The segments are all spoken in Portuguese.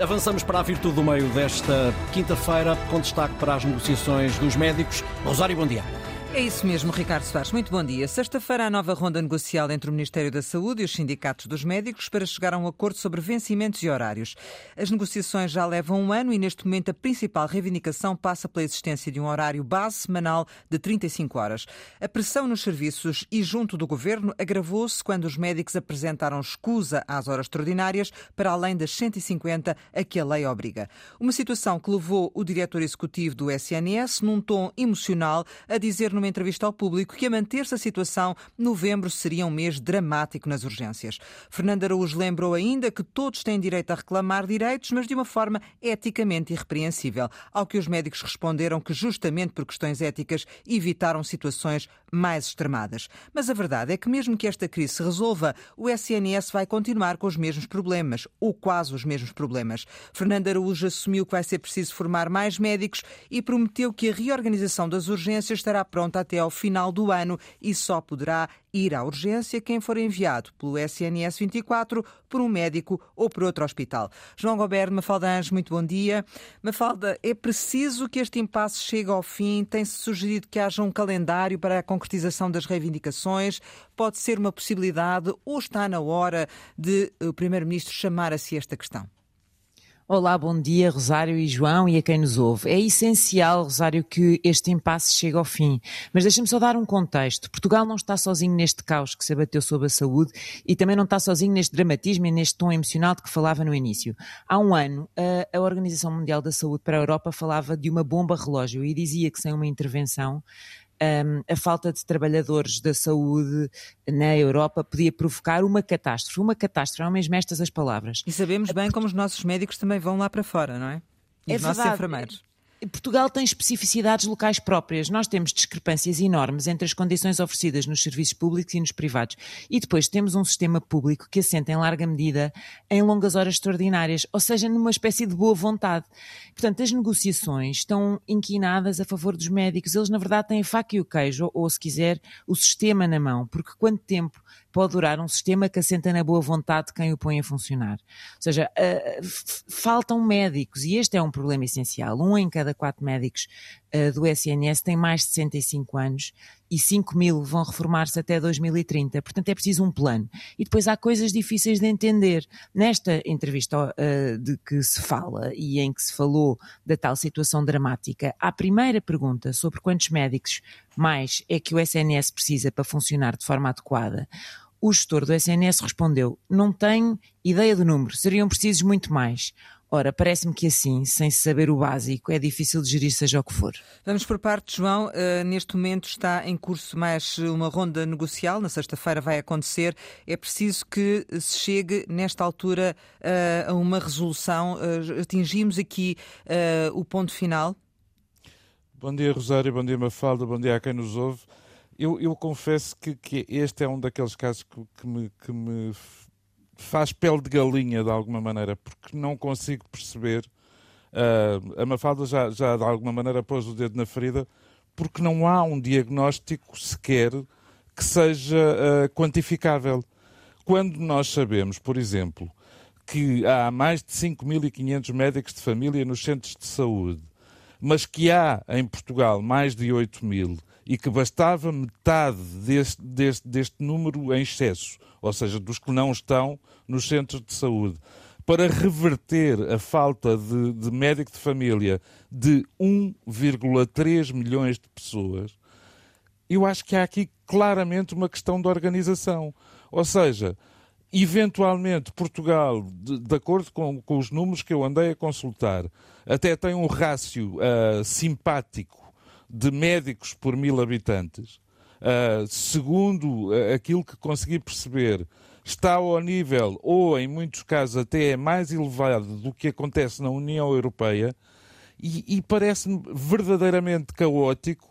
Avançamos para a virtude do meio desta quinta-feira, com destaque para as negociações dos médicos. Rosário, bom dia. É isso mesmo, Ricardo Soares. Muito bom dia. Sexta-feira, a nova ronda negocial entre o Ministério da Saúde e os sindicatos dos médicos para chegar a um acordo sobre vencimentos e horários. As negociações já levam um ano e, neste momento, a principal reivindicação passa pela existência de um horário base semanal de 35 horas. A pressão nos serviços e junto do governo agravou-se quando os médicos apresentaram escusa às horas extraordinárias para além das 150 a que a lei obriga. Uma situação que levou o diretor executivo do SNS, num tom emocional, a dizer numa entrevista ao público que a manter-se a situação, novembro seria um mês dramático nas urgências. Fernando Araújo lembrou ainda que todos têm direito a reclamar direitos, mas de uma forma eticamente irrepreensível, ao que os médicos responderam que justamente por questões éticas evitaram situações mais extremadas. Mas a verdade é que mesmo que esta crise se resolva, o SNS vai continuar com os mesmos problemas, ou quase os mesmos problemas. Fernando Araújo assumiu que vai ser preciso formar mais médicos e prometeu que a reorganização das urgências estará pronta pronta até ao final do ano e só poderá ir à urgência quem for enviado pelo SNS 24 por um médico ou por outro hospital. João Goberto, Mafalda Anjos, muito bom dia. Mafalda, é preciso que este impasse chegue ao fim? Tem-se sugerido que haja um calendário para a concretização das reivindicações? Pode ser uma possibilidade ou está na hora de o Primeiro-Ministro chamar a si esta questão? Olá, bom dia, Rosário e João e a quem nos ouve. É essencial, Rosário, que este impasse chegue ao fim. Mas deixa-me só dar um contexto. Portugal não está sozinho neste caos que se abateu sobre a saúde e também não está sozinho neste dramatismo e neste tom emocional de que falava no início. Há um ano, a, a Organização Mundial da Saúde para a Europa falava de uma bomba relógio e dizia que sem uma intervenção um, a falta de trabalhadores da saúde na Europa podia provocar uma catástrofe. Uma catástrofe, são mesmo estas as palavras. E sabemos bem como os nossos médicos também vão lá para fora, não é? E é os verdade. nossos enfermeiros. Portugal tem especificidades locais próprias. Nós temos discrepâncias enormes entre as condições oferecidas nos serviços públicos e nos privados. E depois temos um sistema público que assenta em larga medida em longas horas extraordinárias, ou seja, numa espécie de boa vontade. Portanto, as negociações estão inquinadas a favor dos médicos. Eles, na verdade, têm a faca e o queijo, ou, se quiser, o sistema na mão. Porque quanto tempo pode durar um sistema que assenta na boa vontade de quem o põe a funcionar? Ou seja, uh, faltam médicos e este é um problema essencial. Um em cada quatro médicos uh, do SNS tem mais de 65 anos e 5 mil vão reformar-se até 2030. Portanto, é preciso um plano. E depois há coisas difíceis de entender. Nesta entrevista uh, de que se fala e em que se falou da tal situação dramática, a primeira pergunta sobre quantos médicos mais é que o SNS precisa para funcionar de forma adequada. O gestor do SNS respondeu: Não tenho ideia do número, seriam precisos muito mais. Ora, parece-me que assim, sem saber o básico, é difícil de gerir seja o que for. Vamos por parte, João. Uh, neste momento está em curso mais uma ronda negocial. Na sexta-feira vai acontecer. É preciso que se chegue, nesta altura, uh, a uma resolução. Uh, atingimos aqui o ponto final. Bom dia, Rosário. Bom dia, Mafalda. Bom dia a quem nos ouve. Eu, eu confesso que, que, este é um daqueles casos que, que me, que me faz pele de galinha de alguma maneira, porque não consigo perceber. Uh, a Mafalda já, já de alguma maneira pôs o dedo na ferida, porque não há um diagnóstico sequer que seja uh, quantificável. Quando nós sabemos, por exemplo, que há mais de 5.500 médicos de família nos centros de saúde, mas que há em Portugal mais de 8 mil e que bastava metade deste, deste, deste número em excesso, ou seja, dos que não estão nos centros de saúde, para reverter a falta de, de médico de família de 1,3 milhões de pessoas, eu acho que há aqui claramente uma questão de organização. Ou seja, eventualmente Portugal, de, de acordo com, com, os números que eu andei a consultar, até tem um rácio uh, simpático de médicos por mil habitantes, uh, segundo aquilo que consegui perceber, está ao nível, ou em muitos casos até é mais elevado do que acontece na União Europeia, e, e parece-me verdadeiramente caótico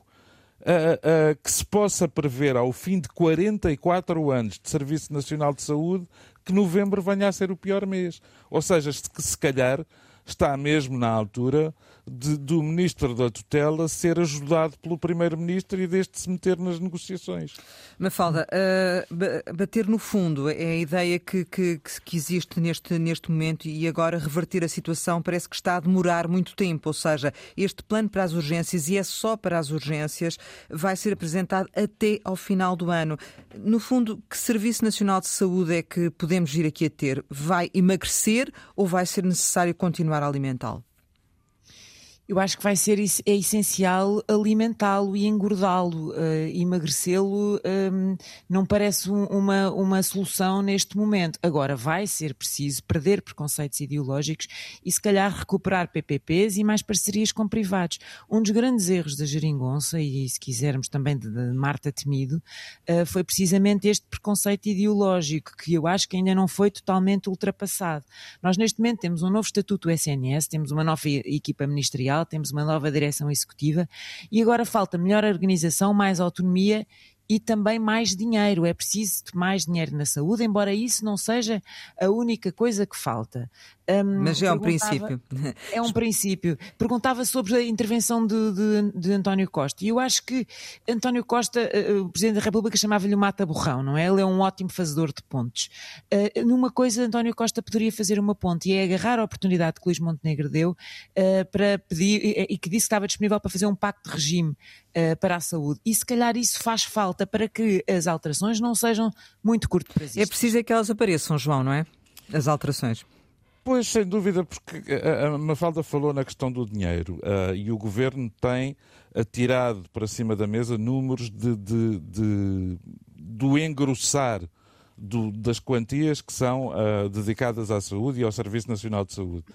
uh, uh, que se possa prever, ao fim de 44 anos de Serviço Nacional de Saúde, que novembro venha a ser o pior mês. Ou seja, que se calhar está mesmo na altura de, do ministro da tutela ser ajudado pelo primeiro-ministro e deste se meter nas negociações. Mafalda, uh, bater no fundo é a ideia que, que, que, existe neste, neste momento e agora reverter a situação parece que está a demorar muito tempo, ou seja, este plano para as urgências, e é só para as urgências, vai ser apresentado até ao final do ano. No fundo, que Serviço Nacional de Saúde é que podemos vir aqui a ter? Vai emagrecer ou vai ser necessário continuar a alimentá-lo? Eu acho que vai ser é essencial alimentá-lo e engordá-lo. Uh, emagrecê-lo um, ehm, não parece um, uma, uma solução neste momento. Agora, vai ser preciso perder preconceitos ideológicos e, se calhar, recuperar PPPs e mais parcerias com privados. Um dos grandes erros da Geringonça, e se quisermos também de, de Marta Temido, uh, foi precisamente este preconceito ideológico, que eu acho que ainda não foi totalmente ultrapassado. Nós, neste momento, temos um novo estatuto do SNS, temos uma nova equipa ministerial temos uma nova direção executiva. E agora falta melhor organização, mais autonomia e também mais dinheiro. É preciso mais dinheiro na saúde, embora isso não seja a única coisa que falta. Um, Mas é um princípio. É um princípio. Perguntava sobre a intervenção de, de, de António Costa. E eu acho que António Costa, uh, o Presidente da República, chamava-lhe o mata-borrão, não é? Ele é um ótimo fazedor de pontes. Uh, numa coisa, António Costa poderia fazer uma ponte e é agarrar a oportunidade que Luís Montenegro deu uh, para pedir, e, e, que disse que estava disponível para fazer um pacto de regime para a saúde. E se calhar isso faz falta para que as alterações não sejam muito curto prazistas. É preciso é que elas apareçam, João, não é? As alterações. Pois, sem dúvida, porque a Mafalda falou na questão do dinheiro uh, e o governo tem atirado para cima da mesa números de, de, de do engrossar do, das quantias que são uh, dedicadas à saúde e ao Serviço Nacional de Saúde.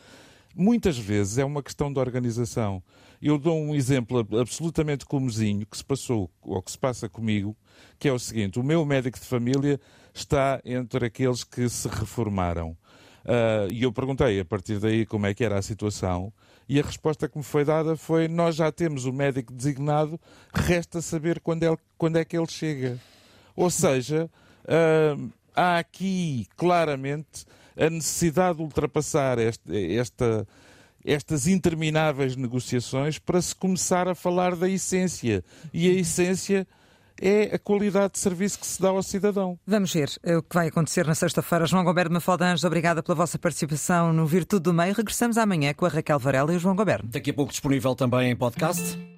Muitas vezes é uma questão de organização. Eu dou um exemplo absolutamente comozinho que se passou, ou que se passa comigo, que é o seguinte: o meu médico de família está entre aqueles que se reformaram. Uh, e eu perguntei a partir daí como é que era a situação, e a resposta que me foi dada foi: Nós já temos o médico designado, resta saber quando é, quando é que ele chega. Ou seja, uh, há aqui claramente a necessidade de ultrapassar este, esta, estas intermináveis negociações para se começar a falar da essência. E a essência é a qualidade de serviço que se dá ao cidadão. Vamos ver o que vai acontecer na sexta-feira. João Goberno Mafaldanjos, obrigada pela vossa participação no Virtude do Meio. Regressamos amanhã com a Raquel Varela e o João Goberno. Daqui a pouco disponível também em podcast.